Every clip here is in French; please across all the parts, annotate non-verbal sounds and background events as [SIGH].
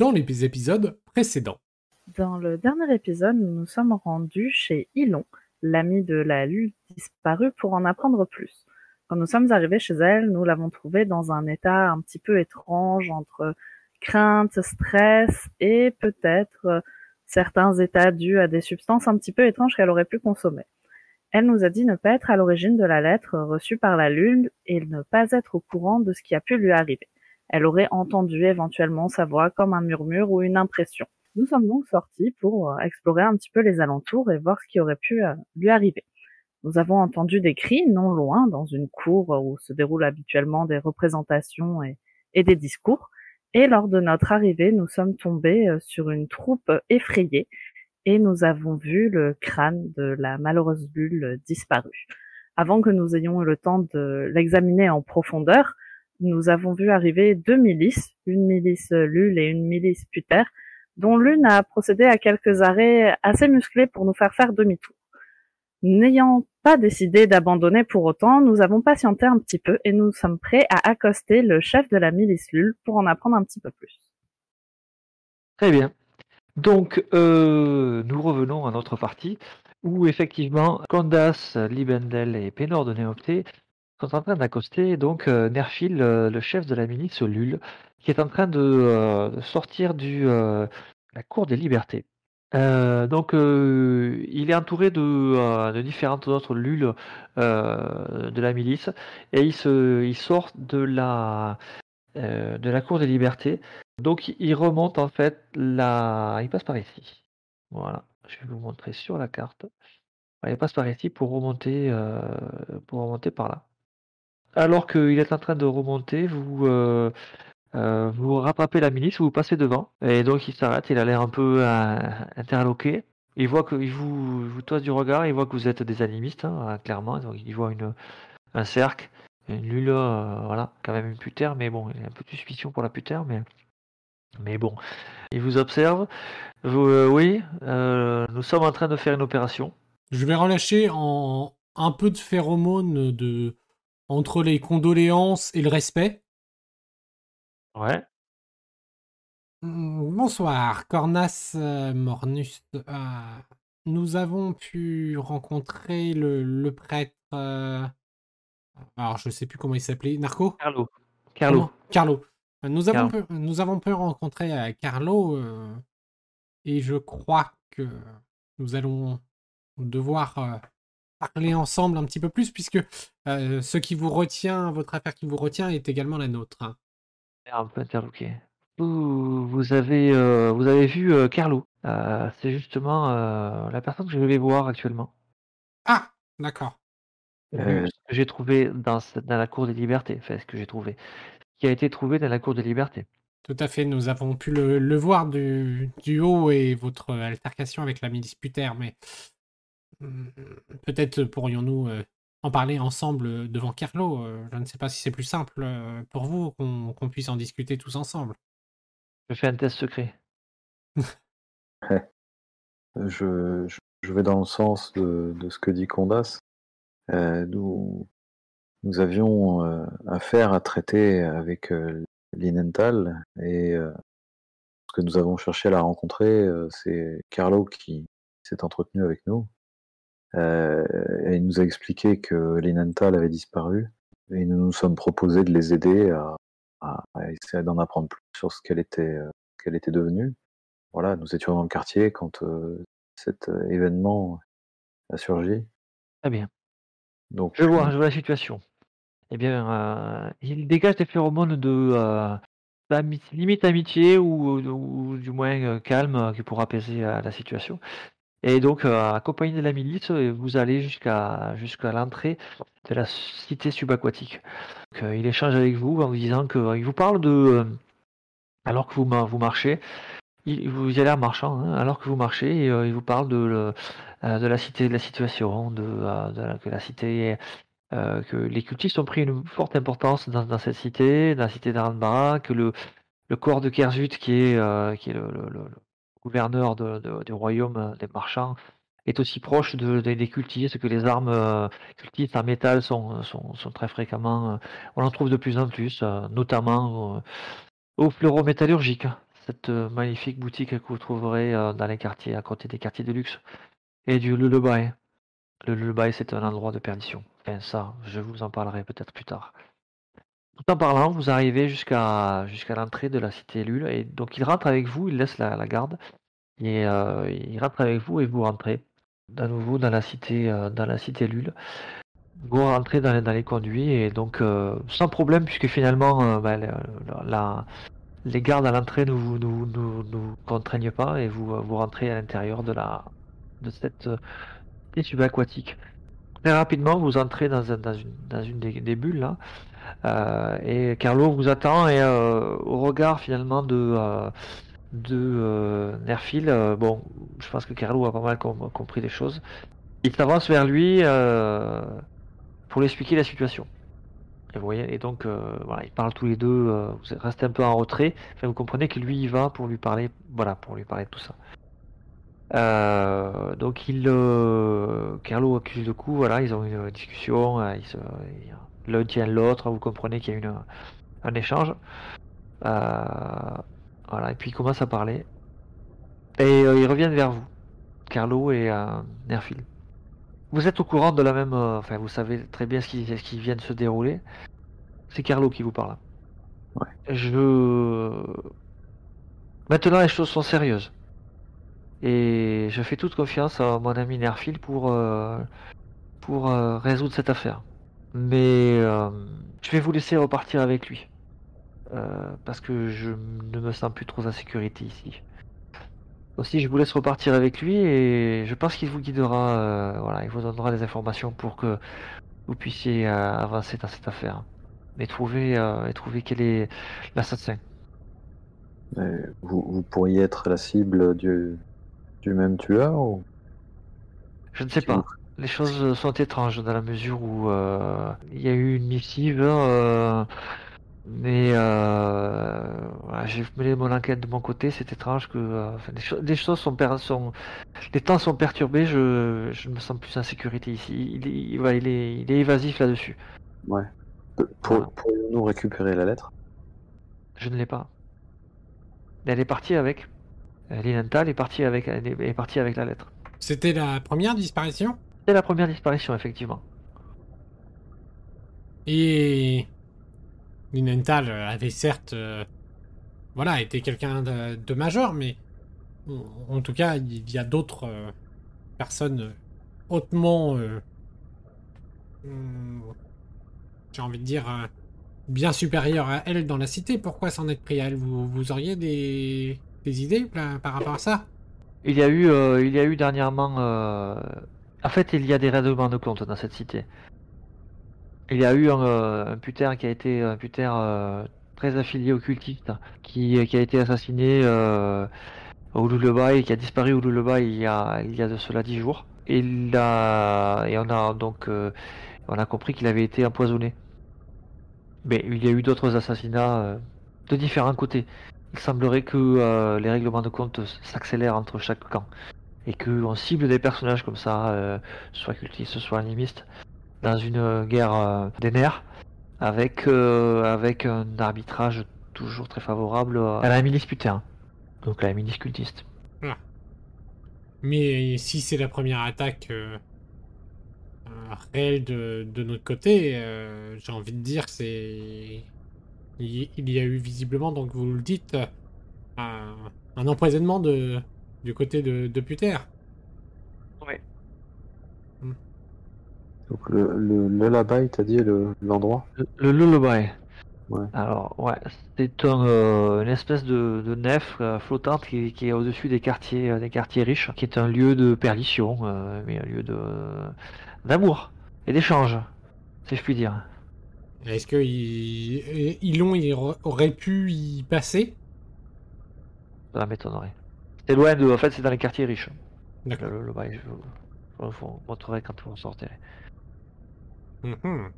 dans les épisodes précédents. Dans le dernier épisode, nous nous sommes rendus chez Ilon, l'ami de la lune disparue, pour en apprendre plus. Quand nous sommes arrivés chez elle, nous l'avons trouvée dans un état un petit peu étrange entre crainte, stress et peut-être euh, certains états dus à des substances un petit peu étranges qu'elle aurait pu consommer. Elle nous a dit ne pas être à l'origine de la lettre reçue par la Lune et ne pas être au courant de ce qui a pu lui arriver. Elle aurait entendu éventuellement sa voix comme un murmure ou une impression. Nous sommes donc sortis pour euh, explorer un petit peu les alentours et voir ce qui aurait pu euh, lui arriver. Nous avons entendu des cris non loin dans une cour où se déroulent habituellement des représentations et, des discours. Et lors de notre arrivée, nous sommes tombés euh, sur une troupe effrayée et nous avons vu le crâne de la malheureuse bulle disparue. Avant que nous ayons eu le temps de l'examiner en profondeur, nous avons vu arriver deux milices, une milice Lul et une milice Puter, dont l'une a procédé à quelques arrêts assez musclés pour nous faire faire demi-tour. N'ayant pas décidé d'abandonner pour autant, nous avons patienté un petit peu et nous sommes prêts à accoster le chef de la milice Lul pour en apprendre un petit peu plus. Très bien. Donc, euh, nous revenons à notre partie où effectivement Candace, Libendel et Pénor de Néopté en train d'accoster donc euh, Nerfil, le chef de la milice Lul, qui est en train de euh, sortir du la cour des libertés. donc, il est entouré de, différentes autres lules de la milice et il, il sort de la, de la cour des libertés. Donc, il remonte en fait la. Il passe par ici. Voilà, je vais vous montrer sur la carte. Il passe par ici pour remonter, pour remonter par là. Alors qu'il est en train de remonter, vous, euh, vous rattrapez la milice, vous passez devant, et donc il s'arrête, il a l'air un peu euh, interloqué. Il voit que vous, vous toise du regard, il voit que vous êtes des animistes, hein, clairement. Donc il voit une, un cercle, une lula, euh, voilà, quand même une putère, mais bon, il a un peu de suspicion pour la putère, mais, mais bon. Il vous observe. oui, nous sommes en train de faire une opération. Je vais relâcher un peu de phéromones de entre les condoléances et le respect. Ouais. Mmh, bonsoir, Cornas euh, Mornus. Euh, nous avons pu rencontrer le, prêtre. Euh, alors, je sais plus comment il s'appelait. Narco? Carlo. Carlo. Carlo. Nous avons, Pu, nous avons pu rencontrer Carlo et je crois que nous allons devoir parler ensemble un petit peu plus puisque ce qui vous retient, votre affaire qui vous retient est également la nôtre. Interloqué. Vous, vous avez, euh, vous avez vu euh, Carlo. Euh, c'est justement la personne que je vais voir actuellement. Ah, d'accord. ce que j'ai trouvé dans, dans la cour des libertés. Enfin, ce que j'ai trouvé. qui a été trouvé dans la cour des libertés. Tout à fait, nous avons pu le, voir du, du, haut et votre altercation avec la milice mais peut-être pourrions-nous en parler ensemble euh, devant Carlo. Euh, je ne sais pas si c'est plus simple euh, pour vous qu'on puisse en discuter tous ensemble. Je fais un test secret. [LAUGHS] je, je, vais dans le sens de, de ce que dit Condas. nous, nous avions affaire à traiter avec Linenthal et ce que nous avons cherché à la rencontrer, c'est Carlo qui s'est entretenu avec nous euh, et il nous a expliqué que les Nantal avaient disparu et nous nous sommes proposés de les aider à, à, essayer d'en apprendre plus sur ce qu'elle était, euh, qu'elle était devenue. Voilà, nous étions dans le quartier quand euh, cet euh, événement a surgi. Très bien. Donc, je vois, je vois la situation. Eh bien, il dégage des phéromones de limite amitié ou, ou, du moins calme qui pourra apaiser la situation. Et donc, euh, accompagné de la milice, euh, vous allez jusqu'à jusqu'à l'entrée de la cité subaquatique. Euh, il échange avec vous en vous disant que il vous parle de alors que vous vous marchez, il, vous y allez en marchant, hein, alors que vous marchez, il vous parle de de la cité, de la situation, de, que la cité que les cultistes ont pris une forte importance dans, cette cité, dans la cité d'Aranbara, que le le corps de Kerzut qui est qui est le gouverneur du royaume euh, des marchands est aussi proche de, des cultistes que les armes euh, cultistes en métal sont, sont, sont, très fréquemment. Euh, on en trouve de plus en plus, notamment au fleurométallurgique. cette magnifique boutique que vous trouverez dans les quartiers, à côté des quartiers de luxe, et du Lullaby. Le Lullaby, c'est un endroit de perdition. Enfin, ça, je vous en parlerai peut-être plus tard. Tout en parlant, vous arrivez jusqu'à jusqu'à l'entrée de la cité Lul, et donc il rentre avec vous, il laisse la, garde, et il rentre avec vous et vous rentrez à nouveau dans la cité, dans la cité Lul. Vous rentrez dans les, conduits, et donc sans problème, puisque finalement, bah, les gardes à l'entrée ne vous, contraignent pas et vous, vous rentrez à l'intérieur de, de cette euh, subaquatique. Très rapidement, vous entrez dans, une, dans une des, bulles là, euh, et Carlo vous attend et euh, au regard finalement de, de Nerfil, bon, je pense que Carlo a pas mal compris les choses. Il s'avance vers lui pour lui expliquer la situation. Et vous voyez, et donc euh, voilà, ils parlent tous les deux, euh, vous restez un peu en retrait. Vous comprenez que lui il va pour lui parler, voilà, pour lui parler de tout ça. Euh, donc il, Carlo accuse le coup, voilà, ils ont une discussion, l'un tient l'autre, vous comprenez qu'il y a une, un échange. voilà, et puis ils commencent à parler. Et ils reviennent vers vous, Carlo et Nerfil. Vous êtes au courant de la même. Euh, enfin, vous savez très bien ce qui, ce qui vient de se dérouler. C'est Carlo qui vous parle. Ouais. Je. Maintenant, les choses sont sérieuses. Et je fais toute confiance à mon ami Nerfil pour, euh, pour euh, résoudre cette affaire. Mais je vais vous laisser repartir avec lui. parce que je ne me sens plus trop en sécurité ici. Aussi, je vous laisse repartir avec lui et je pense qu'il vous guidera, euh, voilà, il vous donnera des informations pour que vous puissiez euh, avancer dans cette affaire et trouver, euh, et trouver quel est l'assassin. Vous, vous, pourriez être la cible du, du même tueur ou... Je ne sais pas. Les choses sont étranges dans la mesure où il y a eu une missive. Mais euh, j'ai mené mon enquête de mon côté, c'est étrange que euh, les, choses sont, sont, les temps sont perturbés, je, je me sens plus en sécurité ici. Il, est, il, est, il est évasif là-dessus. Ouais. Pour, nous récupérer la lettre? Je ne l'ai pas. Elle est partie avec. Linenthal est partie avec, est partie avec la lettre. C'était la première disparition? La première disparition, effectivement. Et Linenthal avait certes euh, voilà, été quelqu'un de, majeur, mais en tout cas, il y a d'autres euh, personnes hautement, euh, hmm, j'ai envie de dire, bien supérieures à elle dans la cité. Pourquoi s'en être pris à elle? Vous, vous auriez des, des idées par rapport à ça? Il y a eu, il y a eu dernièrement. En fait, il y a des règlements de compte dans cette cité. Il y a eu un, euh, puter qui a été un puter euh, très affilié au cultiste, qui, qui a été assassiné euh, au Lullaby, qui a disparu au Lullaby il y a, il y a de cela dix jours. Et, il et on a donc on a compris qu'il avait été empoisonné. Mais il y a eu d'autres assassinats de différents côtés. Il semblerait que les règlements de compte s'accélèrent entre chaque camp et qu'on cible des personnages comme ça, soit cultistes, soit animistes, dans une guerre euh, des nerfs, avec, euh, avec un arbitrage toujours très favorable à la milice putain, donc la milice cultiste. Ah. Mais si c'est la première attaque euh, réelle de, de, notre côté, j'ai envie de dire c'est. Il y a eu visiblement, donc vous le dites, un, empoisonnement de, du côté de, de Puter. Donc le, le lullaby, t'as dit l'endroit le, le, lullaby. Ouais. Alors ouais, c'est un, euh, une espèce de, de nef euh, flottante qui, qui est au-dessus des quartiers, euh, des quartiers riches, qui est un lieu de perdition, mais un lieu de d'amour et d'échange, si je puis dire. Est-ce que il, Ilon il aurait pu y passer? Ça m'étonnerait. C'est loin de, en fait, c'est dans les quartiers riches. D'accord. Le, le, je vous montrerai quand vous en sortirez. Mhm.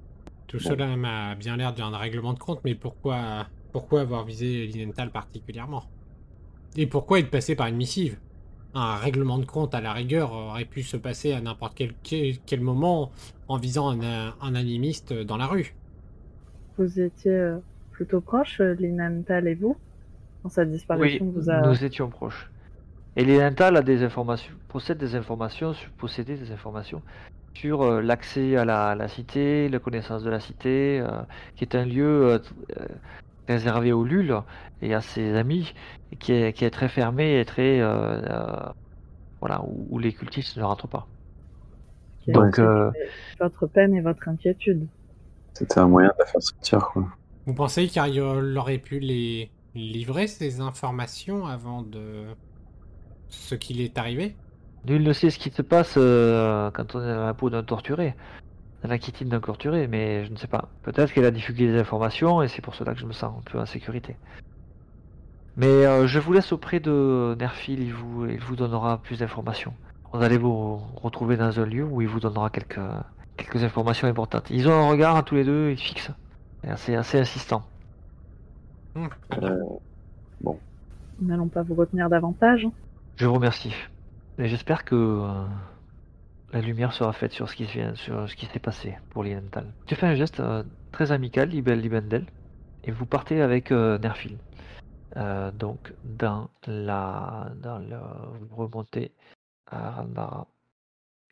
Tout cela m'a bien l'air d'un règlement de compte, mais pourquoi, pourquoi avoir visé Linenthal particulièrement? Et pourquoi être passé par une missive? Un règlement de compte, à la rigueur, aurait pu se passer à n'importe quel, quel, moment en visant un, un, animiste dans la rue. Vous étiez euh, plutôt proche, Linenthal et vous? Quand sa Oui, disparition vous a... nous étions proches. Et l'Elemental a des informations, possède des informations, sur- possédait des informations sur euh, l'accès à la, la cité, la connaissance de la cité, euh, qui est un lieu euh, réservé aux Lul et à ses amis, et qui est, qui est très fermé et très euh, euh, voilà où, où les cultistes ne rentrent pas. Donc, euh, votre peine et votre inquiétude. C'était un moyen de la faire sortir, quoi. Vous pensez qu'Ariol aurait pu les livrer ces informations avant de ce qu'il est arrivé Nul ne sait ce qui se passe euh, quand on est dans la peau d'un torturé, dans la quittine d'un torturé, mais je ne sais pas. Peut-être qu'elle a divulgué des informations et c'est pour cela que je me sens un peu en sécurité. Mais euh, je vous laisse auprès de Nerfil, il vous, il vous donnera plus d'informations. Vous allez vous retrouver dans un lieu où il vous donnera quelques, quelques informations importantes. Ils ont un regard à tous les deux, ils fixent. C'est assez, assez insistant. Hmm. Euh, Nous n'allons pas vous retenir davantage. Je vous remercie. Et j'espère que euh, la lumière sera faite sur ce qui s'est passé pour l'Ilental. Tu fais un geste euh, très amical, Libel Libendel, et vous partez avec euh, Nerfil. Donc dans la, vous remontez à Randara,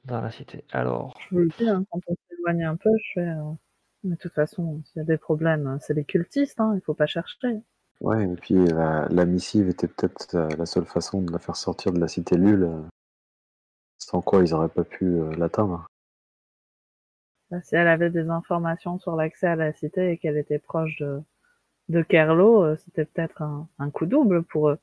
dans la cité. Alors, Je vous le dis, hein, quand on s'éloigne un peu, je fais... Mais de toute façon, s'il y a des problèmes, c'est les cultistes, hein, il faut pas chercher. Ouais, et puis la, missive était peut-être euh, la seule façon de la faire sortir de la cité Lul, euh, sans quoi ils auraient pas pu euh, l'atteindre. Bah, si elle avait des informations sur l'accès à la cité et qu'elle était proche de, de Kerlo, euh, c'était peut-être un, coup double pour eux.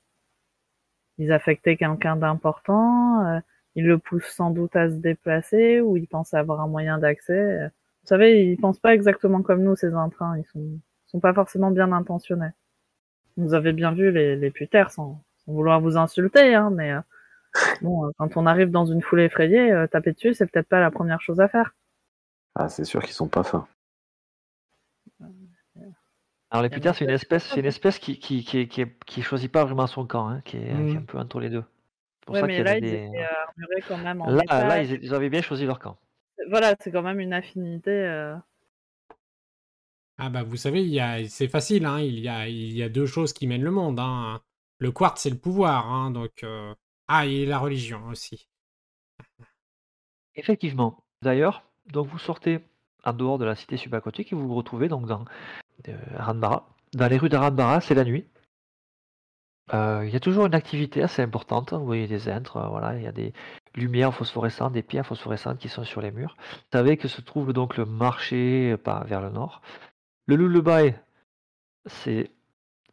Ils affectaient quelqu'un d'important, ils le poussent sans doute à se déplacer ou ils pensent avoir un moyen d'accès. Vous savez, ils pensent pas exactement comme nous, ces intrins. Ils sont, sont pas forcément bien intentionnés. Vous avez bien vu les, les putaires sans, sans vouloir vous insulter, hein, mais euh, bon, euh, quand on arrive dans une foule effrayée, euh, taper dessus, c'est peut-être pas la première chose à faire. Ah, c'est sûr qu'ils sont pas fins. alors les Et putains, c'est une espèce, c'est une espèce qui, qui, qui, qui, qui choisit pas vraiment son camp, hein, qui, est, qui est Mhm. un peu entre les deux. Pour Ouais, ça mais là, avait ils des... étaient armurés quand même en Là, là, ils, ils avaient bien choisi leur camp. Voilà, c'est quand même une affinité. Ah bah vous savez, c'est facile, hein, il, y a... il y a deux choses qui mènent le monde. Hein. Le quartz, c'est le pouvoir, hein, donc... euh, Ah, et la religion aussi. Effectivement. D'ailleurs, donc vous sortez en dehors de la cité subaquatique et vous vous retrouvez donc dans euh. Dans les rues d'Aranbara, c'est la nuit. Euh, Il y a toujours une activité assez importante. Vous voyez des euh, voilà, il y a des lumières phosphorescentes, des pierres phosphorescentes qui sont sur les murs. Vous savez que se trouve donc le marché vers le nord. Le Lullaby, c'est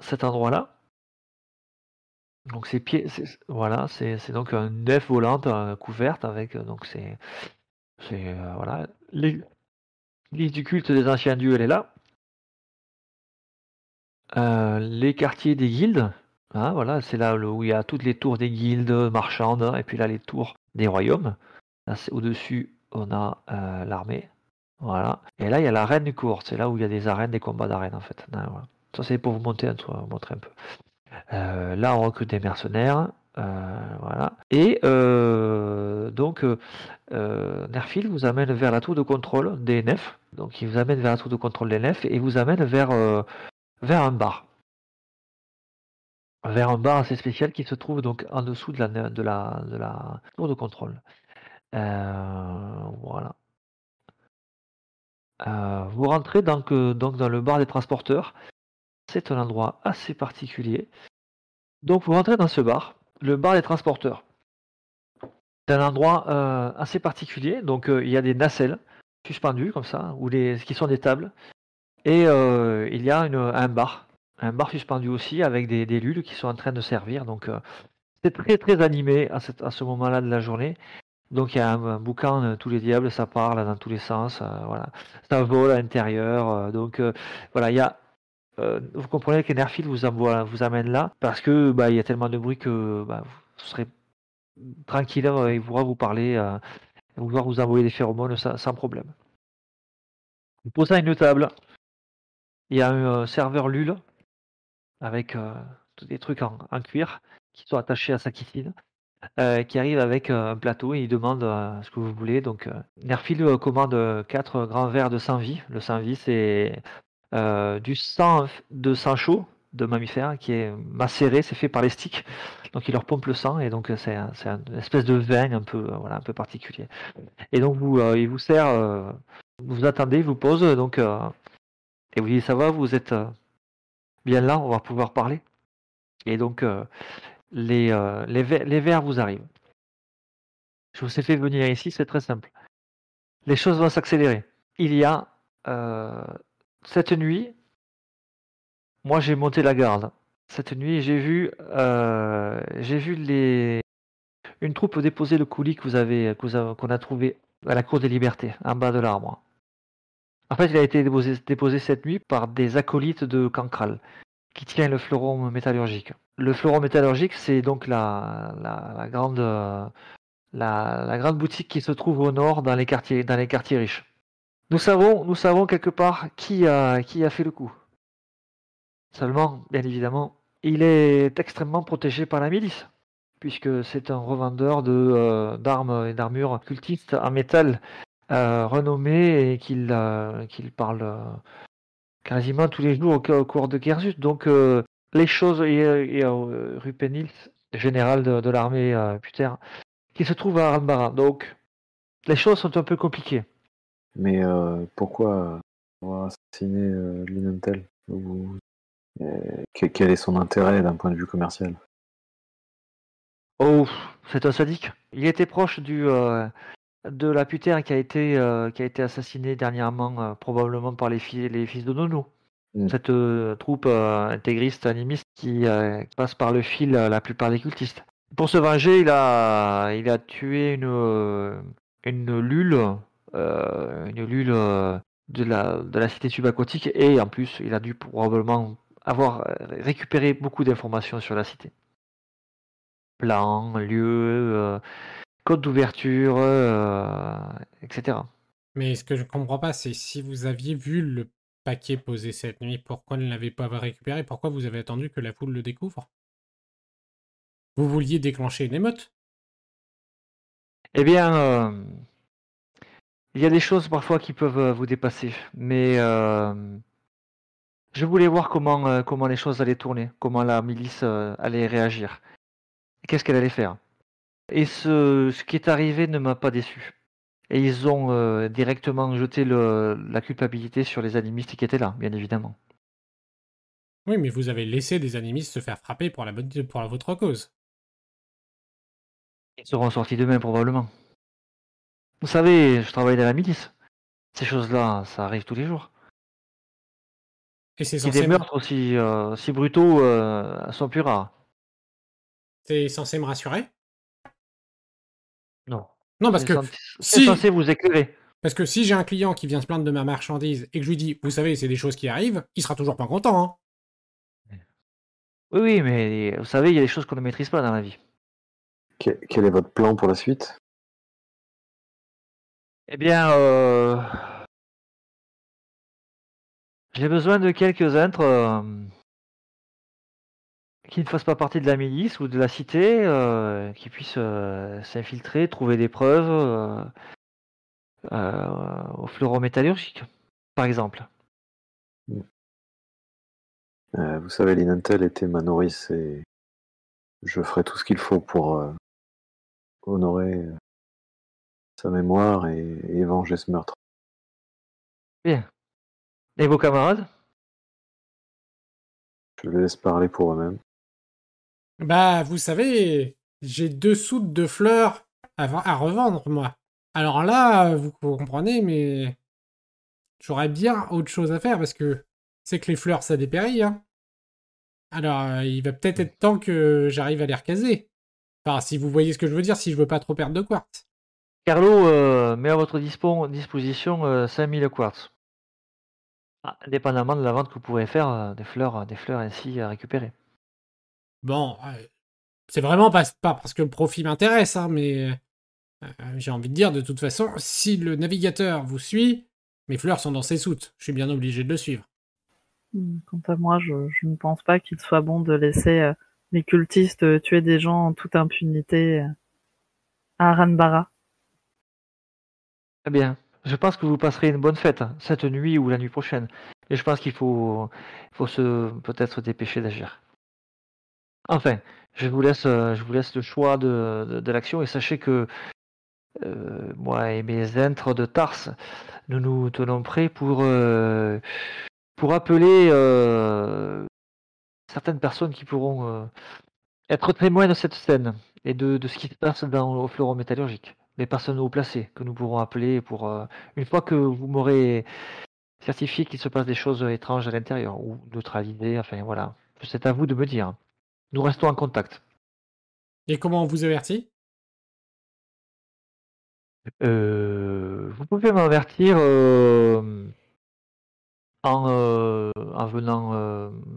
cet endroit-là. Donc c'est pieds, voilà, c'est donc une nef volante euh, couverte avec euh, donc c'est euh, voilà l'é- l'église du culte des anciens dieux, elle est là. Euh, les quartiers des guildes, hein, voilà, c'est là où il y a toutes les tours des guildes marchandes, hein, et puis là les tours des royaumes. Là, au-dessus, on a l'armée, voilà. Et là, il y a l'arène du court, c'est là où il y a des arènes, des combats d'arène en fait. Hein, voilà. Ça, c'est pour vous monter un, vous montrer un peu. Euh, là, on recrute des mercenaires, euh, voilà. Et euh, donc, Nerfil vous amène vers la tour de contrôle des nefs. Donc, il vous amène vers la tour de contrôle des nefs et vous amène vers, vers un bar. Vers un bar assez spécial qui se trouve donc en dessous de la, de la, tour de contrôle. Voilà. Euh, vous rentrez donc, euh, donc dans le bar des transporteurs. C'est un endroit assez particulier. Donc vous rentrez dans ce bar, le bar des transporteurs. C'est un endroit euh, assez particulier. Donc il y a des nacelles suspendues comme ça, qui sont des tables. Et il y a un bar, un bar suspendu aussi avec des, lules qui sont en train de servir. Donc c'est très très animé à ce moment-là de la journée. Donc il y a un, un boucan euh, tous les diables, ça parle dans tous les sens, euh, voilà, ça vole à l'intérieur. euh, donc euh, voilà, il y a euh, vous comprenez que Nerfil vous, vous amène là parce que bah, il y a tellement de bruit que bah, vous serez tranquille, il pourra vous parler, euh, vouloir vous envoyer des phéromones sans, problème. Vous posez une table, il y a un serveur Lul avec des trucs en, en cuir qui sont attachés à sa kitine. Euh, qui arrive avec euh, un plateau et il demande euh, ce que vous voulez. Donc, Nerfil commande quatre grands verres de sang vie. Le sang vie, c'est du sang de sang chaud, de mammifère qui est macéré, c'est fait par les sticks. Donc il leur pompe le sang et donc c'est une espèce de veine un peu, voilà, un peu particulier. Et donc il vous sert, vous attendez, vous pose donc et vous dites ça va, vous êtes bien là, on va pouvoir parler. Et donc les, les verres vous arrivent. Je vous ai fait venir ici, c'est très simple. Les choses vont s'accélérer. Il y a cette nuit, moi j'ai monté la garde. Cette nuit, j'ai vu, euh, j'ai vu les... une troupe déposer le coulis que vous avez, qu'on a trouvé à la cour des libertés, en bas de l'arbre. En fait, il a été déposé, cette nuit par des acolytes de Cancral, qui tient le fleuron métallurgique. Le fleuron métallurgique, c'est donc la, grande, la, la, grande boutique qui se trouve au nord dans les quartiers, dans les quartiers riches. Nous savons, nous savons quelque part qui a, qui a fait le coup. Seulement, bien évidemment, il est extrêmement protégé par la milice, puisque c'est un revendeur de, euh, d'armes et d'armures cultistes en métal euh, renommé et euh, qu'il parle quasiment tous les jours au, cours de Gersus. Donc les choses, et, et Rupenils, général de, l'armée Puter, qui se trouve à Ranbara. Donc les choses sont un peu compliquées. Mais pourquoi avoir assassiné Linentel quel est son intérêt d'un point de vue commercial? Oh, c'est un sadique. Il était proche du, de la putère qui a été, qui a été assassinée dernièrement, probablement par les, les fils de Nono. Hmm. Cette troupe intégriste, animiste qui passe par le fil la plupart des cultistes. Pour se venger, il a, il a tué une, une lule euh, une lule euh, de la, de la cité subaquatique et en plus il a dû probablement avoir euh, récupéré beaucoup d'informations sur la cité. Plan, lieu, code d'ouverture, etc. Mais ce que je ne comprends pas, c'est si vous aviez vu le paquet posé cette nuit, pourquoi ne l'avez pas récupéré? Pourquoi vous avez attendu que la foule le découvre? Vous vouliez déclencher une émeute? Eh bien, il y a des choses parfois qui peuvent euh, vous dépasser, mais euh, je voulais voir comment, euh, comment les choses allaient tourner, comment la milice allait réagir, qu'est-ce qu'elle allait faire? Et ce, ce, qui est arrivé ne m'a pas déçu. Et ils ont directement jeté le, la culpabilité sur les animistes qui étaient là, bien évidemment. Oui, mais vous avez laissé des animistes se faire frapper pour, la bonne, pour votre cause. Ils seront sortis demain probablement. Vous savez, je travaille dans la milice. Ces choses-là, ça arrive tous les jours. Et c'est des meurtres aussi, euh, brutaux euh, sont plus rares. C'est censé me rassurer? Non. Non, parce que c'est censé vous éclairer. Parce que si j'ai un client qui vient se plaindre de ma marchandise et que je lui dis, vous savez, c'est des choses qui arrivent, il sera toujours pas content. Hein oui, oui, mais vous savez, il y a des choses qu'on ne maîtrise pas dans la vie. Quel est votre plan pour la suite? Eh bien, euh, j'ai besoin de quelques êtres euh, qui ne fassent pas partie de la milice ou de la cité, euh, qui puissent s'infiltrer, trouver des preuves au fleuron métallurgique, par exemple. vous savez, Linentel était ma nourrice et je ferai tout ce qu'il faut pour honorer sa mémoire et, et venger ce meurtre. Bien. Et vos camarades? Je les laisse parler pour eux-mêmes. Bah, vous savez, j'ai deux soutes de fleurs à, revendre, moi. Alors là, vous comprenez, mais j'aurais bien autre chose à faire parce que c'est que les fleurs, ça dépérit. Hein. Alors, euh, il va peut-être être temps que j'arrive à les recaser. Enfin, si vous voyez ce que je veux dire, si je veux pas trop perdre de quartz. Carlo euh, met à votre disposition 5000 euh, quartz. Ah, indépendamment de la vente que vous pourrez faire euh, des fleurs, des fleurs ainsi à récupérer. Bon, c'est vraiment pas, parce que le profit m'intéresse, hein, mais j'ai envie de dire de toute façon, si le navigateur vous suit, mes fleurs sont dans ses soutes. Je suis bien obligé de le suivre. Hmm, quant à moi, je, ne pense pas qu'il soit bon de laisser les cultistes tuer des gens en toute impunité à Ranbara. Très bien. Je pense que vous passerez une bonne fête, hein, cette nuit ou la nuit prochaine. Et je pense qu'il faut, faut se peut-être se dépêcher d'agir. Enfin, je vous laisse, euh, je vous laisse le choix de, l'action et sachez que euh, moi et mes êtres de Tars, nous nous tenons prêts pour, euh, appeler certaines personnes qui pourront être témoins de cette scène et de, ce qui se passe dans le fleuron métallurgique. Les personnes haut placées que nous pourrons appeler pour une fois que vous m'aurez certifié qu'il se passe des choses étranges à l'intérieur ou neutralisées, enfin voilà. C'est à vous de me dire. Nous restons en contact. Et comment on vous avertit? Euh, vous pouvez m'avertir euh, en, euh, en venant,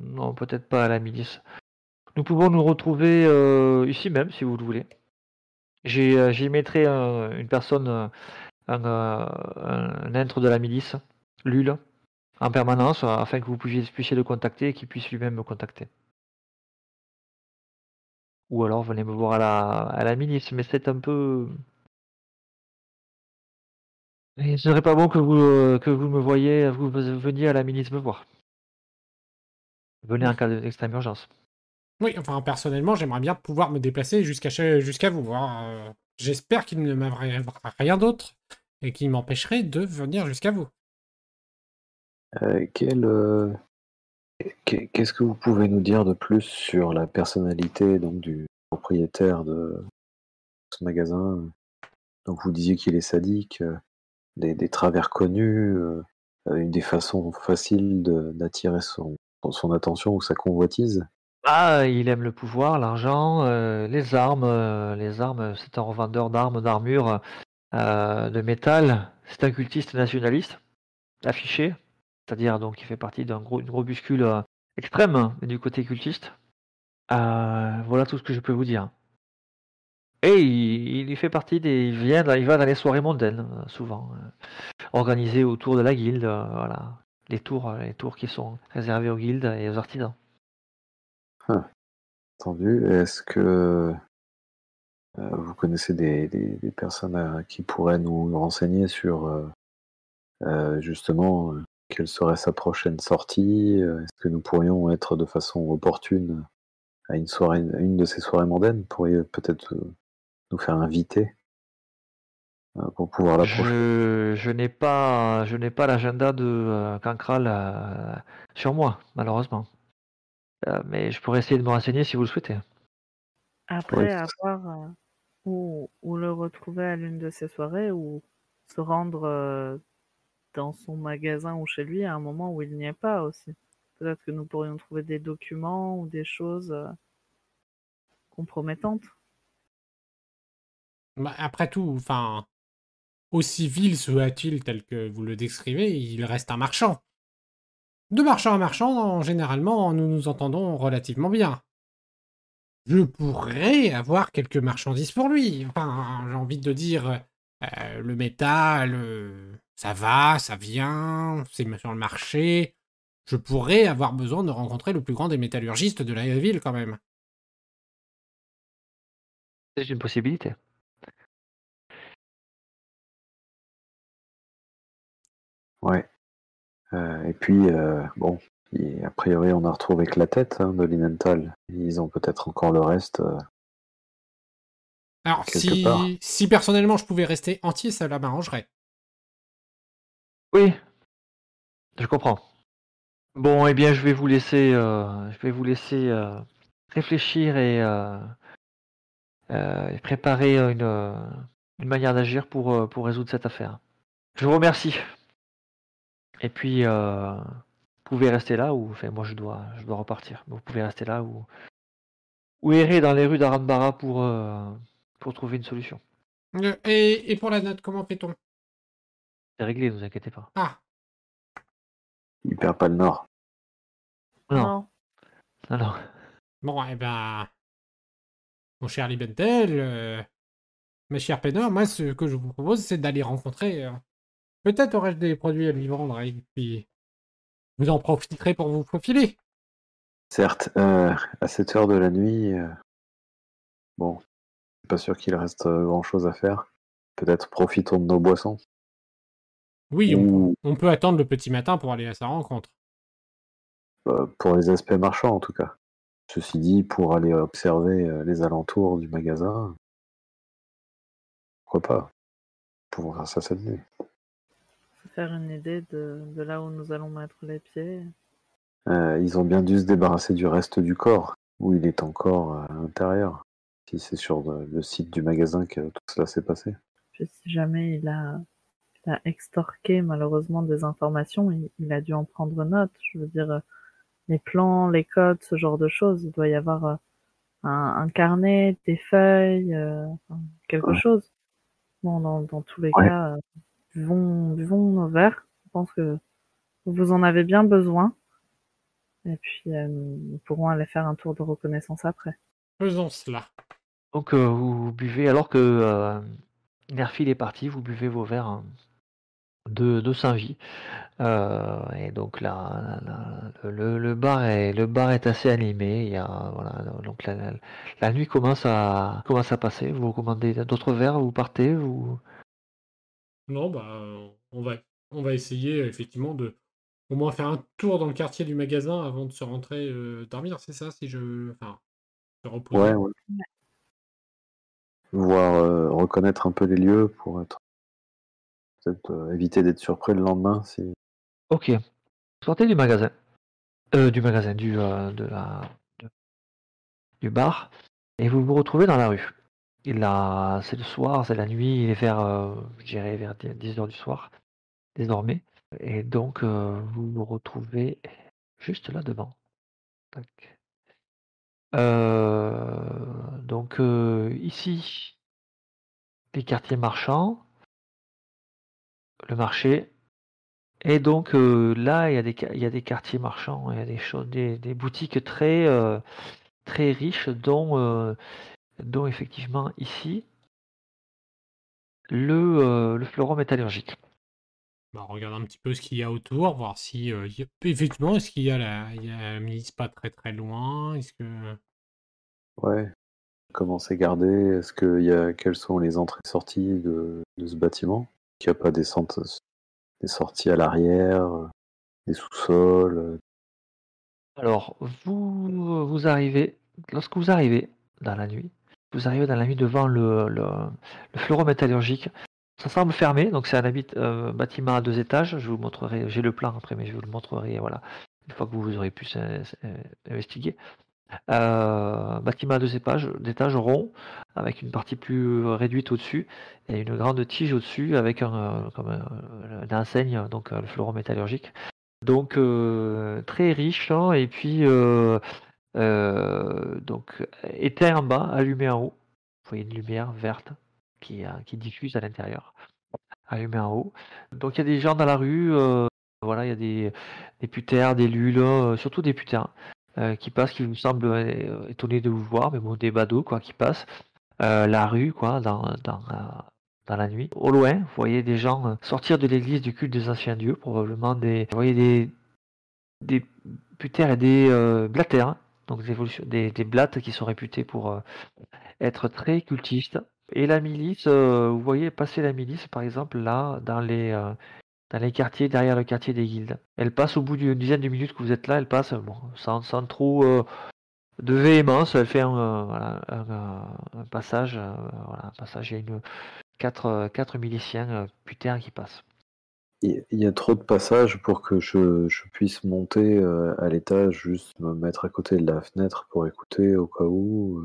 non peut-être pas à la milice. Nous pouvons nous retrouver ici même si vous le voulez. J'y mettrai un- une personne, un, un être de la milice, Lul, en permanence, afin que vous puissiez, puissiez le contacter et qu'il puisse lui-même me contacter. Ou alors venez me voir à la, à la milice, mais c'est un peu... Et ce serait pas bon que vous, euh, que vous me voyez, vous veniez à la milice me voir. Venez en cas d'extrême urgence. Oui, enfin, personnellement, j'aimerais bien pouvoir me déplacer jusqu'à vous. hein. Euh, J'espère qu'il ne m'arrivera rien d'autre et qui m'empêcherait de venir jusqu'à vous. Euh, quel, euh, Qu'est-ce que vous pouvez nous dire de plus sur la personnalité donc, du propriétaire de ce magasin? Donc vous disiez qu'il est sadique, euh, des, travers connus, euh, euh, des façons faciles d'attirer son, attention ou sa convoitise? Ah, il aime le pouvoir, l'argent, les armes. les armes, c'est un revendeur d'armes, d'armures, de métal. C'est un cultiste nationaliste, affiché. C'est-à-dire donc il fait partie d'un gros, une euh, extrême hein, du côté cultiste. Euh, voilà tout ce que je peux vous dire. Et il, il fait partie des. Il vient, il va dans les soirées mondaines, euh, souvent, euh, organisées autour de la guilde. voilà, les tours, les tours qui sont réservés aux guildes et aux artisans. Entendu. Est-ce que vous connaissez des, des- personnes qui pourraient nous renseigner sur justement quelle serait sa prochaine sortie euh, Est-ce que nous pourrions être de façon opportune à une soirée, à une de ces soirées mondaines? Pourriez peut-être euh, nous faire inviter euh, pour pouvoir l'approcher. Je, je n'ai pas, je n'ai pas l'agenda de euh, Cancral euh, sur moi, malheureusement. Euh, mais je pourrais essayer de me renseigner si vous le souhaitez. Après avoir euh, ou, le retrouver à l'une de ses soirées ou se rendre euh, dans son magasin ou chez lui à un moment où il n'y est pas aussi. Peut-être que nous pourrions trouver des documents ou des choses euh, compromettantes. Bah, après tout, enfin, aussi vil soit-il tel que vous le décrivez, il reste un marchand. De marchand à marchand, généralement, nous nous entendons relativement bien. Je pourrais avoir quelques marchandises pour lui. Enfin, j'ai envie de dire, euh, le métal, euh, ça va, ça vient, c'est sur le marché. Je pourrais avoir besoin de rencontrer le plus grand des métallurgistes de la ville quand même. C'est une possibilité. Ouais. Euh, et puis, euh, bon, et a priori, on a retrouvé que la tête hein, de Linenthal. Ils ont peut-être encore le reste. euh, Alors, si, part. si personnellement je pouvais rester entier, ça m'arrangerait. Oui, je comprends. Bon, eh bien, je vais vous laisser, euh, je vais vous laisser euh, réfléchir et, euh, préparer une, manière d'agir pour, pour résoudre cette affaire. Je vous remercie. Et puis, vous pouvez rester là ou, enfin, moi, je dois, je dois repartir. Vous pouvez rester là ou, ou errer dans les rues d'Arambara pour, pour trouver une solution. Et, et pour la note, comment fait-on? C'est réglé, ne vous inquiétez pas. Ah, Il perd pas le nord. Non, non, non. bon, eh ben, mon cher Libentel, euh, mes chers Pénor, moi, ce que je vous propose, c'est d'aller rencontrer. euh, Peut-être aurais-je des produits à lui vendre, et puis vous en profiterez pour vous faufiler. Certes, euh, à cette heure de la nuit, euh, bon, pas sûr qu'il reste grand chose à faire. Peut-être profitons de nos boissons. Oui, on, ou on peut attendre le petit matin pour aller à sa rencontre. euh, pour les aspects marchands en tout cas. Ceci dit, pour aller observer euh, les alentours du magasin, pourquoi pas? Pour faire ça cette nuit. Faire une idée de, de là où nous allons mettre les pieds. Euh, ils ont bien dû se débarrasser du reste du corps, où il est encore à l'intérieur. Si c'est sur le, le site du magasin que tout cela s'est passé. Puis si jamais il a, il a extorqué malheureusement des informations, il, il a dû en prendre note. Je veux dire, euh, les plans, les codes, ce genre de choses. Il doit y avoir euh, un, un carnet, des feuilles, euh, quelque Ouais. chose. Bon, dans, dans tous les Ouais. cas, euh, buvons, buvons nos verres. Je pense que vous en avez bien besoin. Et puis, euh, nous pourrons aller faire un tour de reconnaissance après. Faisons cela. Donc euh, vous buvez, alors que euh, Nerfil est parti, vous buvez vos verres hein, de, de Saint-Vie. Euh, et donc là, là, le, le bar est, le bar est assez animé. Il y a, voilà, donc la, la- la nuit commence à, commence à passer. Vous commandez d'autres verres, vous partez, vous... Non, bah, on va, on va essayer effectivement de au moins faire un tour dans le quartier du magasin avant de se rentrer euh, dormir, c'est ça, si je, enfin, se reposer? Ouais, ouais. Voir, euh, reconnaître un peu les lieux pour être euh, éviter d'être surpris le lendemain si. Ok. Sortez du magasin. Euh, du magasin, du, euh, de la, du bar. Et vous vous retrouvez dans la rue. Il a, c'est le soir, c'est la nuit, il est vers, je dirais, vers 10h du soir, désormais. Et donc, vous vous retrouvez juste là devant. Donc, ici, les quartiers marchands, le marché. Et donc euh, là, il y, a des, il y a des quartiers marchands, il y a des choses, des, des boutiques très, euh, très riches, dont, euh, dont effectivement ici le, euh, le fleuron métallurgique. Bah, on regarde un petit peu ce qu'il y a autour, voir si euh, il y a- effectivement est-ce qu'il y a la, il y a la milice pas très très loin, est-ce que Ouais. Comment c'est gardé? Est-ce qu'il y a quelles sont les entrées-sorties de, de ce bâtiment? Qu'il n'y a pas des, des sorties à l'arrière, euh, des sous-sols euh, Alors, vous, vous arrivez, lorsque vous arrivez dans la nuit, vous arrivez dans la nuit devant le, le, métallurgique. Ça semble fermé, donc c'est un habit- euh, bâtiment à deux étages. Je vous montrerai, j'ai le plan après, mais je vous le montrerai, voilà, une fois que vous aurez pu investiguer. Euh, bâtiment à deux étages, d'étages ronds, avec une partie plus réduite au-dessus et une grande tige au-dessus avec un, euh, comme enseigne, donc euh, le fleuron métallurgique. Donc euh, très riche, hein, et puis euh, euh, donc éteint en bas, allumé en haut. Vous voyez une lumière verte qui, euh, diffuse à l'intérieur, allumé en haut. Donc il y a des gens dans la rue, euh, voilà, il y a des, des des lules, euh, surtout des putains euh, qui passent, qui vous semblent euh, étonnés de vous voir, mais bon, des badauds quoi, qui passent euh, la rue quoi, dans, dans, dans la nuit. Au loin, vous voyez des gens sortir de l'église du culte des anciens dieux, probablement des, vous voyez des, des putains et des blatters, hein, donc des, des, des blattes qui sont réputés pour être très cultistes. Et la milice, vous voyez passer la milice par exemple là dans les dans les quartiers derrière le quartier des guildes. Elle passe au bout d'une dizaine de minutes que vous êtes là, elle passe bon, sans, sans trop euh, de véhémence, elle fait un, euh, voilà, un, un passage, euh, voilà, un passage, il y a une, quatre, euh, quatre miliciens putains qui passent. Il y a trop de passages pour que je, je puisse monter à l'étage, juste me mettre à côté de la fenêtre pour écouter au cas où.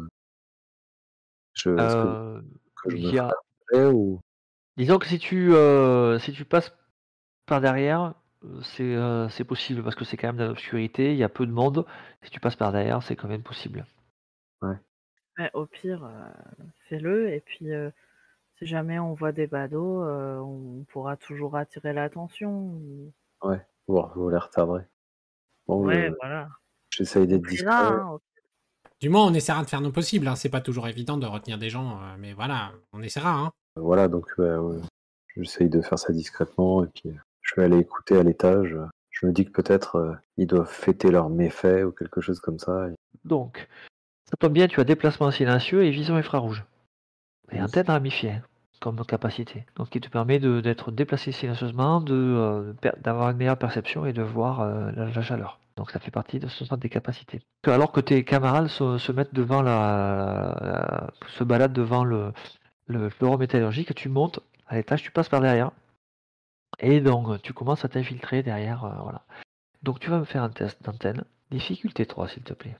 Je, est-ce que, que je me il y a- ferais ou? Disons que si tu, si tu passes par derrière, euh, c'est euh, c'est possible parce que c'est quand même dans l'obscurité, il y a peu de monde. Si tu passes par derrière, c'est quand même possible. Mais au pire, euh, fais-le. Et puis, euh, si jamais on voit des badauds, euh, on pourra toujours attirer l'attention. voir vous les retarderait Bon, Ouais, je- voilà. j'essaye d'être discret. hein, du moins on essaiera de faire nos possibles. Hein. C'est pas toujours évident de retenir des gens, euh, mais voilà, on essaiera. Hein. Voilà, donc ouais, ouais, j'essaye de faire ça discrètement et puis je vais aller écouter à l'étage. Je me dis que peut-être euh, ils doivent fêter leurs méfaits ou quelque chose comme ça. et- Donc, ça tombe bien, tu as déplacement silencieux et vision infrarouge. Et Oui. antenne ramifiée. comme capacité. Donc qui te permet d'être déplacé silencieusement, euh, d'avoir une meilleure perception et de voir euh, la, la chaleur. Donc ça fait partie de ce centre des capacités. Alors que tes camarades se, se mettent devant la, la- se baladent devant le, le métallurgique, tu montes à l'étage, tu passes par derrière. Et donc tu commences à t'infiltrer derrière. euh, voilà. Donc tu vas me faire un test d'antenne. Difficulté 3 s'il te plaît.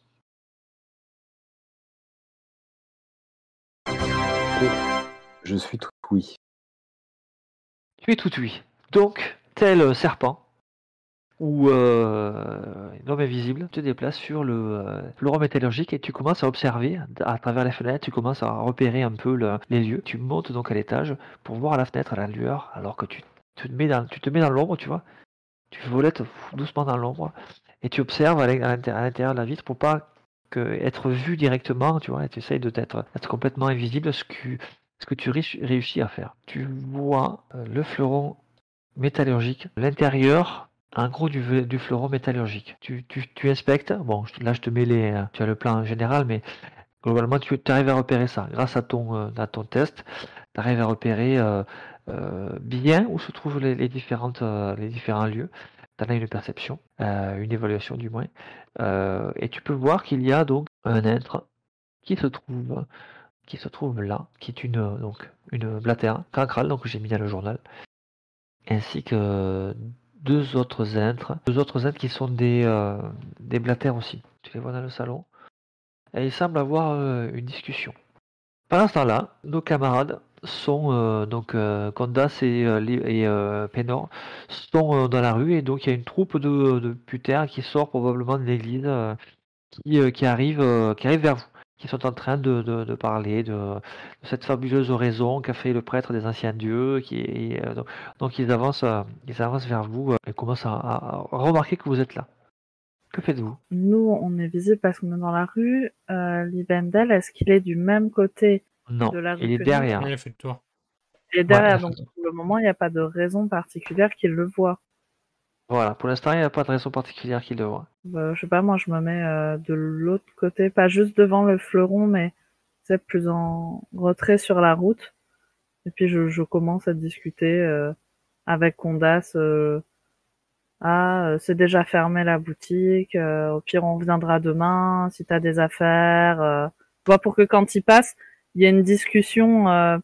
Je suis tout oui. Tu es tout oui. Donc, tel euh, serpent ou euh, un homme invisible, tu te déplaces sur le euh, métallurgique et tu commences à observer à travers les fenêtres, tu commences à repérer un peu le- les lieux. Tu montes donc à l'étage pour voir à la fenêtre à la lueur alors que tu, tu te mets dans, tu te mets dans l'ombre, tu vois. Tu volettes doucement dans l'ombre et tu observes à l'in- à l'inté- à l'intérieur de la vitre pour pas être vu directement, tu vois, et tu essayes de être complètement invisible, ce que, tu réussis- à faire. Tu vois euh, le fleuron métallurgique, l'intérieur, en gros du, du fleuron métallurgique. Tu, inspectes, bon, là je te mets les, tu as le plan général, mais globalement tu arrives à repérer ça. Grâce à ton, euh, test, tu arrives à repérer euh, bien où se trouvent les, les euh, les différents lieux. Tu as une perception, euh, une évaluation du moins. Euh, et tu peux voir qu'il y a donc un être qui se trouve qui se trouve là, qui est une euh, donc une blatère cancrale, donc j'ai mis dans le journal, ainsi que deux autres êtres, deux autres êtres qui sont des euh, des blatères aussi. Tu les vois dans le salon. Et ils semblent avoir euh, une discussion. Pendant ce temps-là, nos camarades sont euh, donc euh, Condas et, euh, et euh, Pénor sont dans la rue et donc il y a une troupe de, de putains qui sort probablement de l'église qui, qui arrive qui arrive vers vous, qui sont en train de, de- parler de, cette fabuleuse oraison qu'a fait le prêtre des anciens dieux. Qui, donc, donc ils avancent ils avancent vers vous et commencent à remarquer que vous êtes là. Que faites-vous? Nous, on est visible parce qu'on est dans la rue. Euh, Libendel, est-ce qu'il est du même côté Non, de la rue il est derrière. Il a fait le tour. et derrière Ouais. Donc, pour le moment, il n'y a pas de raison particulière qu'il le voit. Voilà, pour l'instant il n'y a pas de raison particulière qu'il le voit. Euh, je sais pas, moi, je me mets euh, de l'autre côté, pas juste devant le fleuron, mais c'est plus en retrait sur la route. Et puis, je, je commence à discuter euh, avec Condas. euh, ah, c'est déjà fermé la boutique. euh, au pire, on reviendra demain si t'as des affaires. Euh, tu vois, pour que quand il passe, il y ait une discussion euh,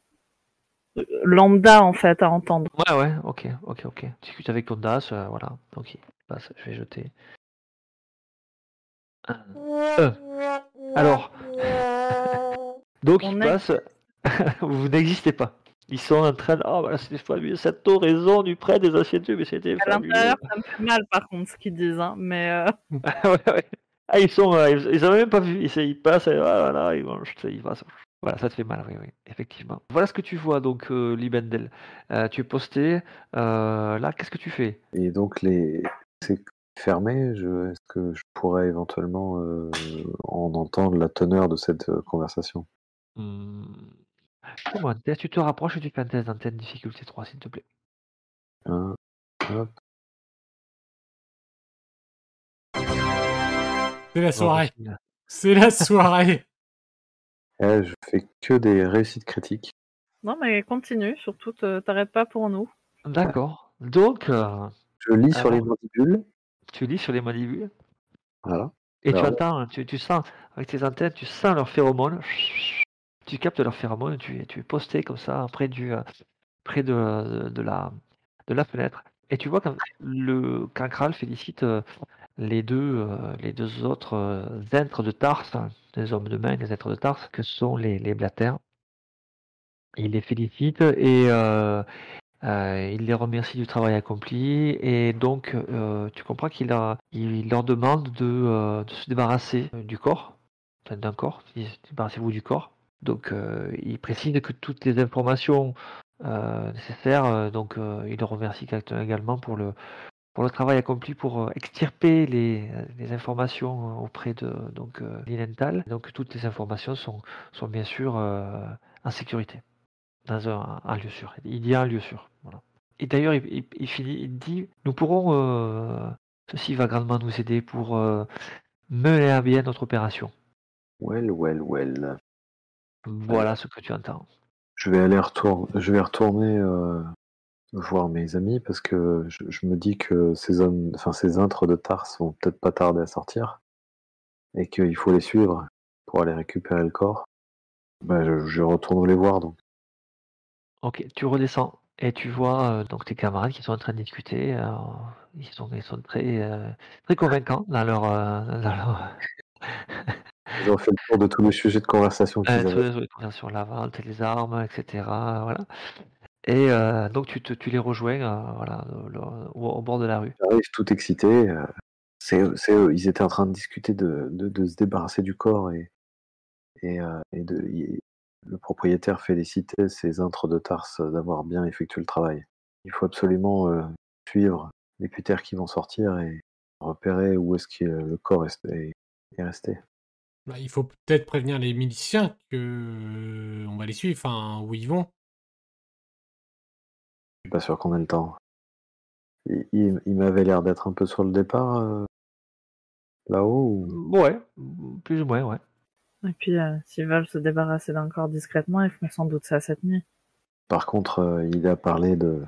lambda en fait à entendre. Ouais, ouais, ok, ok, ok. Discute avec Condas, euh, voilà. Donc il passe, je vais jeter. Un. Euh. Alors, [LAUGHS] donc On il est- passe, [LAUGHS] vous n'existez pas. Ils sont en train de. Oh, voilà, c'était fabuleux, cette oraison du prêtre des dieux, mais c'était À l'intérieur, ça me fait mal par contre ce qu'ils disent, hein, mais euh, Ah, [LAUGHS] ouais, ouais. Ah, ils sont. euh, ils, ils avaient même pas vu. Ils, ils passent, et ah, voilà, ils vont. Ils passent. Voilà, ça te fait mal, oui, oui, effectivement. Voilà ce que tu vois, donc, euh, Libendel. Euh, tu es posté. euh, là, qu'est-ce que tu fais? Et donc, les... c'est fermé. Je... Est-ce que je pourrais éventuellement euh, en entendre la teneur de cette conversation? Hmm. Tu te rapproches et tu fais un test d'antenne difficulté 3, s'il te plaît? Hop. C'est la soirée. C'est la soirée. Eh, je fais que des réussites critiques. non mais continue, surtout te- t'arrêtes pas pour nous. D'accord. Donc, euh, Je lis sur les mandibules. tu lis sur les mandibules Voilà. et tu Alors. entends, tu, tu sens, avec tes antennes, tu sens leurs phéromones. Tu captes leurs phéromones, tu, es- tu es posté comme ça, près, du, euh, près de, de, la, de la fenêtre. Et tu vois que le Cancral félicite euh, les deux, euh, les deux autres euh, êtres de Tarse, hein, des hommes de main des êtres de Tarse, que sont les, les. Il les félicite et euh, il les remercie du travail accompli. Et donc, tu comprends qu'il leur demande de, se débarrasser du corps, d'un corps. Débarrassez-vous du corps. Donc, il précise que toutes les informations nécessaires, donc il remercie également pour le, pour le travail accompli pour euh, extirper les, les informations euh, auprès de donc euh, l'Inental. Donc toutes les informations sont, sont bien sûr euh, en sécurité dans un, un lieu sûr. Il y a un lieu sûr. Voilà. Et d'ailleurs, il, il- il finit, il dit, nous pourrons, euh, ceci va grandement nous aider pour euh, mener à bien notre opération. Well, well, well. Voilà ce que tu entends. Je vais aller retourner, je vais retourner euh, voir mes amis parce que je, je me dis que ces hommes, enfin ces intres de Tars vont peut-être pas tarder à sortir et qu'il faut les suivre pour aller récupérer le corps. Ben, je, je retourne les voir donc. Ok, tu redescends et tu vois euh, donc tes camarades qui sont en train de discuter. euh, ils, sont, ils sont très, euh, très convaincants dans leur. dans leur [LAUGHS] Ils ont fait le tour de tous les sujets de conversation qu'ils avaient. les- sur les la vente, les armes, etc. Voilà. Et euh, donc tu, te, tu les rejoins euh, voilà, le- le- au, au bord de la rue. J'arrive tout excité. euh, c'est eux, c'est eux. Ils étaient en train de discuter de, de, de se débarrasser du corps et, et, euh, et de, il- le propriétaire félicitait ces intres de Tars d'avoir bien effectué le travail. Il faut absolument euh, suivre les putères qui vont sortir et repérer où est-ce que le corps est, est- est resté. Bah, il faut peut-être prévenir les miliciens que on va les suivre, enfin, où ils vont. Je suis pas sûr qu'on ait le temps. Il, il- il m'avait l'air d'être un peu sur le départ euh, là-haut. ou- Ouais, plus ou moins, ouais. Et puis, euh, s'ils veulent se débarrasser d'un corps discrètement, ils font sans doute ça cette nuit. Par contre, euh, il a parlé de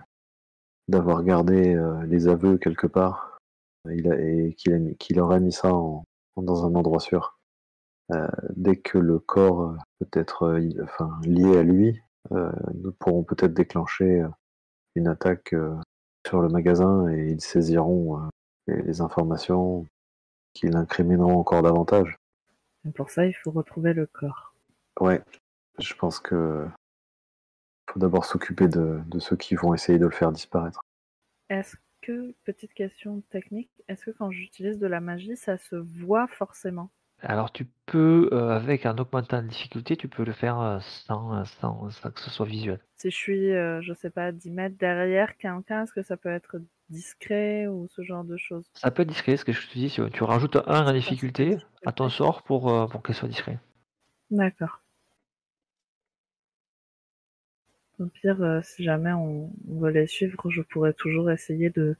d'avoir gardé euh, les aveux quelque part il a, et qu'il a mis- qu'il aurait mis ça en- dans un endroit sûr. Euh, dès que le corps peut être euh, il- enfin, lié à lui, euh, nous pourrons peut-être déclencher euh, une attaque euh, sur le magasin et ils saisiront euh, les, les informations qui l'incrimineront encore davantage. Et pour ça, il faut retrouver le corps. Ouais, je pense que faut d'abord s'occuper de, de ceux qui vont essayer de le faire disparaître. Est-ce que, petite question technique, est-ce que quand j'utilise de la magie, ça se voit forcément? Alors tu peux, euh, avec un augmentant de difficulté, tu peux le faire euh, sans, euh, sans, sans que ce soit visuel. Si je suis, euh, je sais pas, 10 mètres derrière quelqu'un, est-ce que ça peut être discret ou ce genre de choses? Ça peut être discret, ce que je te dis, si tu rajoutes un en difficulté à ton sort pour, pour qu'elle soit discret. D'accord. Au pire, si jamais on, on veut les suivre, je pourrais toujours essayer de,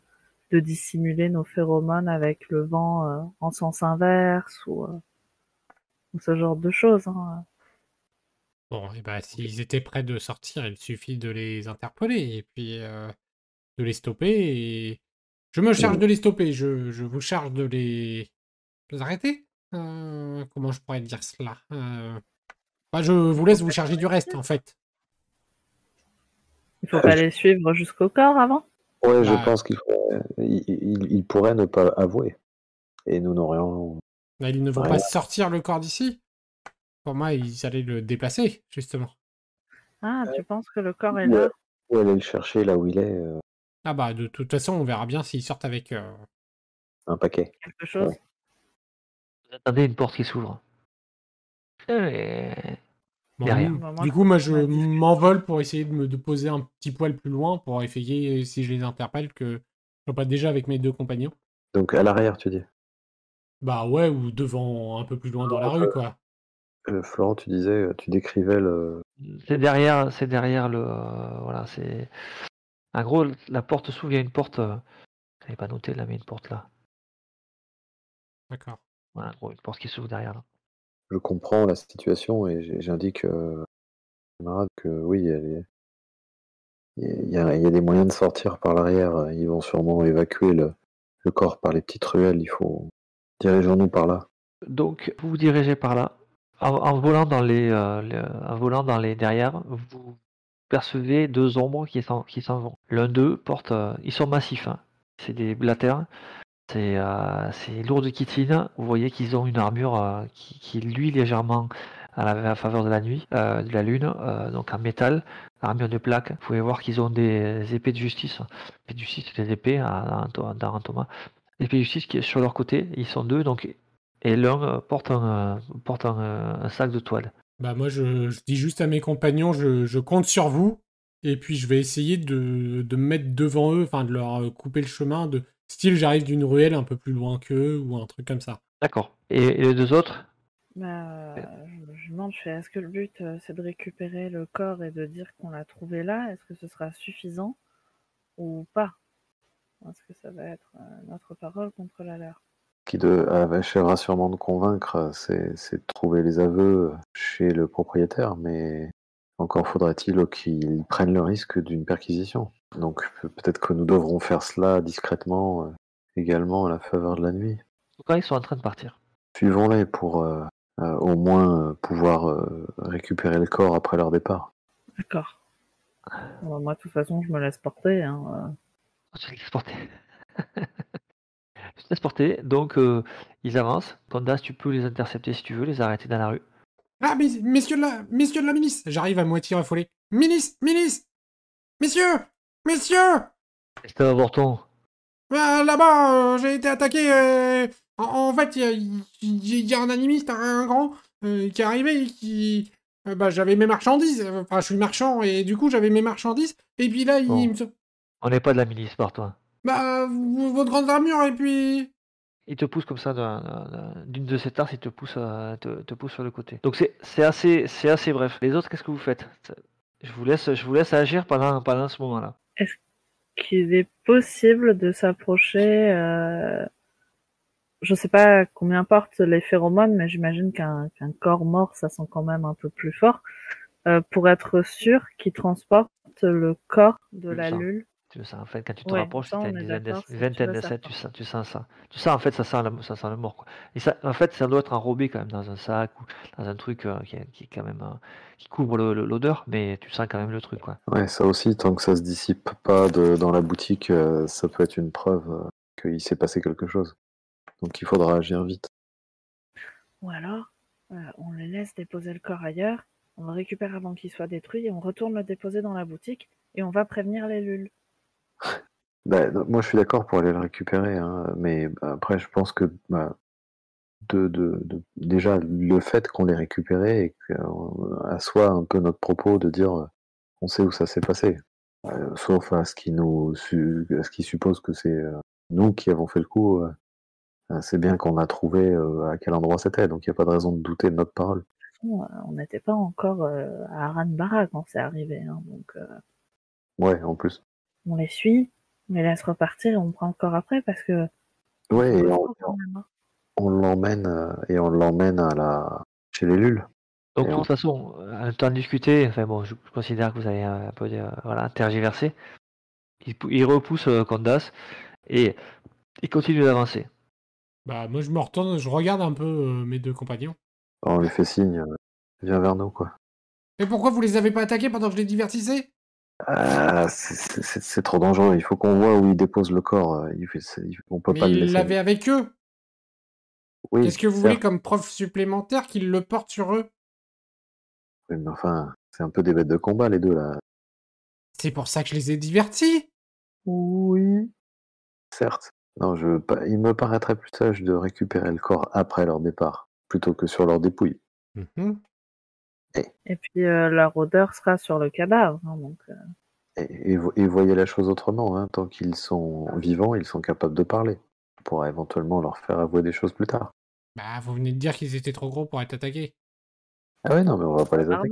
de dissimuler nos phéromones avec le vent en sens inverse ou, ou ce genre de choses. hein. Bon, et bah, s'ils étaient prêts de sortir, il suffit de les interpeller et puis euh, de les stopper. Et... Je me charge de les stopper, je, je vous charge de les, de les arrêter. Euh, comment je pourrais dire cela Euh, bah, Je vous laisse vous charger du reste, en fait. Il faut pas les suivre jusqu'au corps avant? Ouais, je Bah, pense qu'il faudrait- il, il- il pourrait ne pas avouer. Et nous n'aurions. Bah, ils ne vont Ouais. pas sortir le corps d'ici. Pour moi, ils allaient le déplacer, justement. Ah, tu penses que le corps est Ouais. là? Ou aller le chercher là où il est, euh, Ah bah, de toute façon, on verra bien s'ils sortent avec... euh, un paquet. Quelque chose? Ouais. Vous attendez une porte qui s'ouvre. Bon, Bah, moi, du coup, moi, je m'envole pour essayer de me de poser un petit poil plus loin pour essayer, si je les interpelle, que je sois pas déjà avec mes deux compagnons. Donc à l'arrière, tu dis? Bah ouais, ou devant, un peu plus loin dans la rue, quoi. Euh, Florent, tu disais, euh, tu décrivais le. C'est derrière, c'est derrière le, euh, voilà, c'est. En gros, la porte s'ouvre, il y a une porte. Euh... J'avais pas noté là, mais une porte là. D'accord. Voilà, en gros, une porte qui s'ouvre derrière là. Je comprends la situation et j'indique euh, aux camarades que oui, elle est- il y, a, il y a des moyens de sortir par l'arrière. Ils vont sûrement évacuer le, le corps par les petites ruelles. Il faut. Dirigeons-nous par là. Donc, vous vous dirigez par là. En, volant dans les, euh, en volant dans les derrière, vous percevez deux ombres qui s'en, vont. L'un d'eux porte, euh, ils sont massifs. hein. C'est des blatères. C'est, euh, c'est lourd de chitine. Vous voyez qu'ils ont une armure qui, luit légèrement à la, faveur de la nuit, de la lune, donc en métal, armure de plaque. Vous pouvez voir qu'ils ont des épées de justice. Épées de justice, des épées hein, dans, Thomas. Épées de justice qui est sur leur côté. Ils sont deux, donc et l'un euh, porte, un, euh, porte un, euh, un sac de toile. Bah moi, je, je dis juste à mes compagnons, je, je compte sur vous, et puis je vais essayer de, de me mettre devant eux, enfin de leur couper le chemin, de style j'arrive d'une ruelle un peu plus loin qu'eux, ou un truc comme ça. D'accord. Et, et les deux autres? Bah, je, je demande, je fais, est-ce que le but euh, c'est de récupérer le corps et de dire qu'on l'a trouvé là? Est-ce que ce sera suffisant? Ou pas? Est-ce que ça va être euh, notre parole contre la leur? Qui de, achèvera sûrement de convaincre, c'est c'est de trouver les aveux chez le propriétaire, mais Encore faudrait-il qu'ils prennent le risque d'une perquisition. Donc peut-être que nous devrons faire cela discrètement euh, également à la faveur de la nuit. En tout cas, ils sont en train de partir. Suivons-les pour euh, euh, au moins euh, pouvoir euh, récupérer le corps après leur départ. D'accord. Moi, de toute façon, je me laisse porter. Hein. Oh, Tu te laisses porter. tu [LAUGHS] te laisses porter. Donc, euh, ils avancent. Candace, tu peux les intercepter si tu veux, les arrêter dans la rue. Ah, mais, messieurs, de la, messieurs de la milice J'arrive à moitié affolé. Milice Milice Messieurs Messieurs Estelle Vorton, Ah, Là-bas, euh, j'ai été attaqué. euh, en, en fait, il y a, il y- il y a un animiste, un grand, qui est arrivé et qui. bah, j'avais mes marchandises. Enfin, je suis marchand et du coup, j'avais mes marchandises. Et puis là, il me. On n'est pas de la milice par toi. Bah, v- votre grande armure et puis. Il te pousse comme ça d'un- d'un- d'une de ses tarses, il te pousse, euh, te, te pousse sur le côté. Donc c'est c'est assez, c'est assez bref. Les autres, qu'est-ce que vous faites? Je vous, laisse, je vous laisse agir pendant, pendant ce moment-là. qu'il est possible de s'approcher. Euh... Je sais pas combien portent les phéromones, mais j'imagine qu'un qu'un corps mort, ça sent quand même un peu plus fort. Euh, pour être sûr qu'il transporte le corps de la lule. Tu le sens, en fait, quand tu te Ouais, rapproches, ça, tu as une, dizaine une vingtaine le de sens sets, pas. tu sens, tu sens ça. Tu sens, en fait, ça sent, le, ça sent le mort. Quoi. Et ça, en fait, ça doit être enrobé quand même dans un sac ou dans un truc euh, qui, est- qui est quand même euh, qui couvre le- le- l'odeur, mais tu sens quand même le truc. Quoi. Ouais, ça aussi, tant que ça se dissipe pas de- dans la boutique, euh, ça peut être une preuve euh, qu'il s'est passé quelque chose. Donc il faudra agir vite. Ou alors, euh, on les laisse déposer le corps ailleurs, on le récupère avant qu'il soit détruit et on retourne le déposer dans la boutique et on va prévenir les lules. Bah, non, moi, je suis d'accord pour aller le récupérer, hein, mais bah, après, je pense que bah, de, de- de- déjà le fait qu'on l'ait récupéré et qu'on assoit un peu notre propos de dire euh, on sait où ça s'est passé, Euh, sauf à ce qui nous su- à ce qui suppose que c'est euh, nous qui avons fait le coup. euh, euh, c'est bien qu'on a trouvé euh, à quel endroit c'était, donc il n'y a pas de raison de douter de notre parole. Euh, on n'était pas encore euh, à Aranbara quand c'est arrivé, hein, donc euh, Ouais, en plus. On les suit, on les laisse repartir et on prend le corps après parce que Ouais, et on, hein. on l'emmène euh, et on l'emmène à la chez les Lules. Donc, Et de on- toute façon, en le temps de discuter, enfin bon, je considère que vous avez un peu euh, voilà, tergiversé. Il, pou- il repousse euh, Candace et il continue d'avancer. Bah, moi, je me retourne, je regarde un peu euh, mes deux compagnons. On lui fait signe, euh, viens vers nous quoi. Et pourquoi vous les avez pas attaqués pendant que je les divertissais? Ah, c'est- trop dangereux. Il faut qu'on voit où il dépose le corps. Il, il- on peut Mais pas laisser. l'avaient avec eux. Oui, Qu'est-ce que vous voulez comme preuve supplémentaire qu'ils le portent sur eux? Oui, mais enfin, c'est un peu des bêtes de combat les deux là. C'est pour ça que je les ai divertis. Oui. Certes. Non, je, il me paraîtrait plus sage de récupérer le corps après leur départ, plutôt que sur leur dépouille. Mhm. Et puis euh, leur odeur sera sur le cadavre, hein, donc euh, Et, et vo- et voyez la chose autrement. Hein. Tant qu'ils sont vivants, ils sont capables de parler. On pourra éventuellement leur faire avouer des choses plus tard. Bah, vous venez de dire qu'ils étaient trop gros pour être attaqués. Ah ouais, non, mais on va pas les attaquer.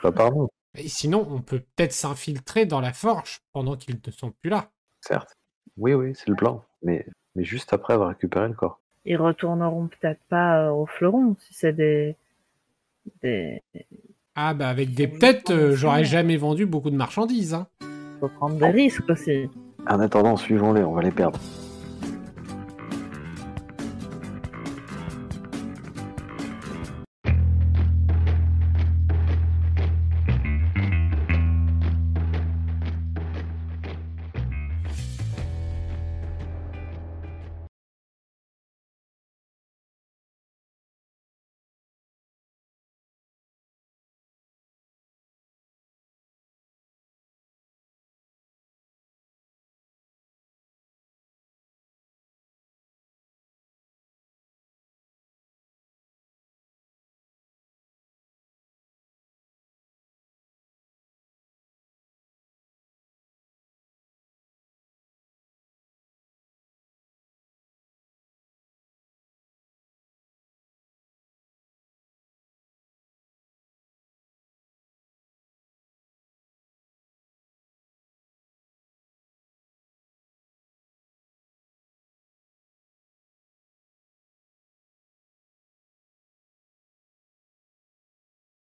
Pas par nous, Et sinon, on peut peut-être s'infiltrer dans la forge pendant qu'ils ne sont plus là. certes. Oui, oui, c'est le plan. Mais, mais juste après avoir récupéré le corps. ils retourneront peut-être pas euh, au fleuron si c'est des des Ah, bah, avec des têtes, euh, j'aurais jamais vendu beaucoup de marchandises. Hein. faut prendre des risques aussi. En attendant, suivons-les, on va les perdre.